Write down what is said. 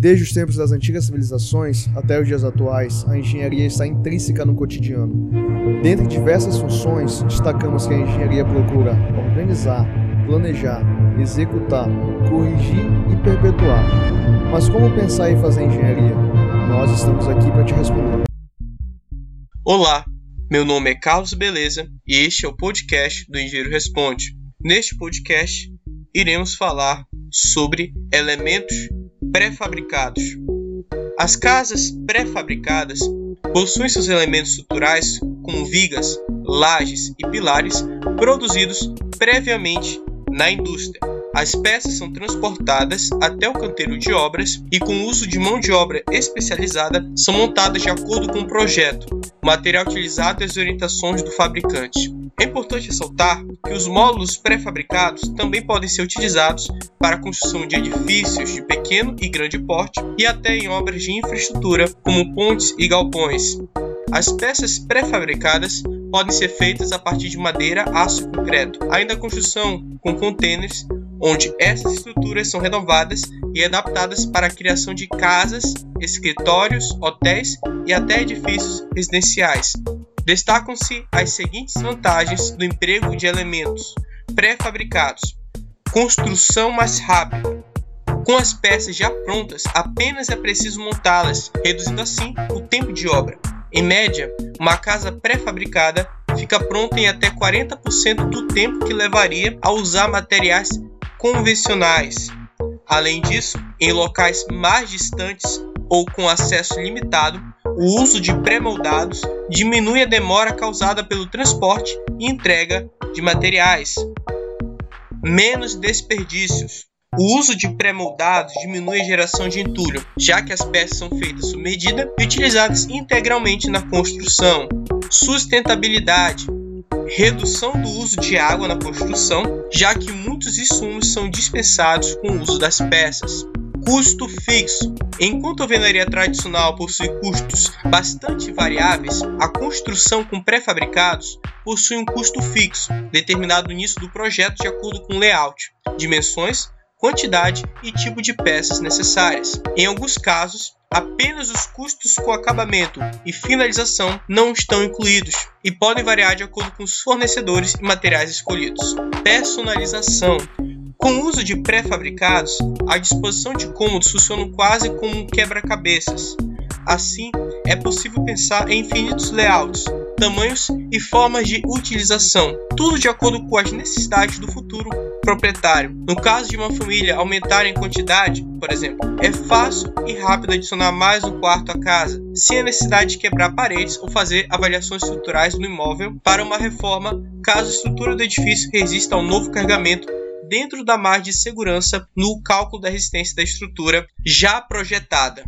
Desde os tempos das antigas civilizações até os dias atuais, a engenharia está intrínseca no cotidiano. Dentre diversas funções, destacamos que a engenharia procura organizar, planejar, executar, corrigir e perpetuar. Mas como pensar em fazer engenharia? Nós estamos aqui para te responder. Olá, meu nome é Carlos Beleza e este é o podcast do Engenheiro Responde. Neste podcast, iremos falar sobre elementos pré-fabricados. As casas pré-fabricadas possuem seus elementos estruturais como vigas, lajes e pilares produzidos previamente na indústria. As peças são transportadas até o canteiro de obras e, com o uso de mão de obra especializada, são montadas de acordo com o projeto, material utilizado e as orientações do fabricante. É importante ressaltar que os módulos pré-fabricados também podem ser utilizados para a construção de edifícios de pequeno e grande porte e até em obras de infraestrutura como pontes e galpões. As peças pré-fabricadas podem ser feitas a partir de madeira, aço e concreto. Ainda a construção com contêineres, onde essas estruturas são renovadas e adaptadas para a criação de casas, escritórios, hotéis e até edifícios residenciais. Destacam-se as seguintes vantagens do emprego de elementos pré-fabricados: construção mais rápida. Com as peças já prontas, apenas é preciso montá-las, reduzindo assim o tempo de obra. Em média, uma casa pré-fabricada fica pronta em até 40% do tempo que levaria a usar materiais convencionais. Além disso, em locais mais distantes ou com acesso limitado, o uso de pré-moldados diminui a demora causada pelo transporte e entrega de materiais. Menos desperdícios. O uso de pré-moldados diminui a geração de entulho, já que as peças são feitas sob medida e utilizadas integralmente na construção. Sustentabilidade. Redução do uso de água na construção, já que muitos insumos são dispensados com o uso das peças. Custo fixo. Enquanto a alvenaria tradicional possui custos bastante variáveis, a construção com pré-fabricados possui um custo fixo, determinado no início do projeto de acordo com layout, dimensões, quantidade e tipo de peças necessárias. Em alguns casos, apenas os custos com acabamento e finalização não estão incluídos e podem variar de acordo com os fornecedores e materiais escolhidos. Personalização. Com o uso de pré-fabricados, a disposição de cômodos funciona quase como um quebra-cabeças. Assim, é possível pensar em infinitos layouts, tamanhos e formas de utilização, tudo de acordo com as necessidades do futuro proprietário. No caso de uma família aumentar em quantidade, por exemplo, é fácil e rápido adicionar mais um quarto à casa, sem a necessidade de quebrar paredes ou fazer avaliações estruturais no imóvel para uma reforma, caso a estrutura do edifício resista ao novo carregamento dentro da margem de segurança no cálculo da resistência da estrutura já projetada.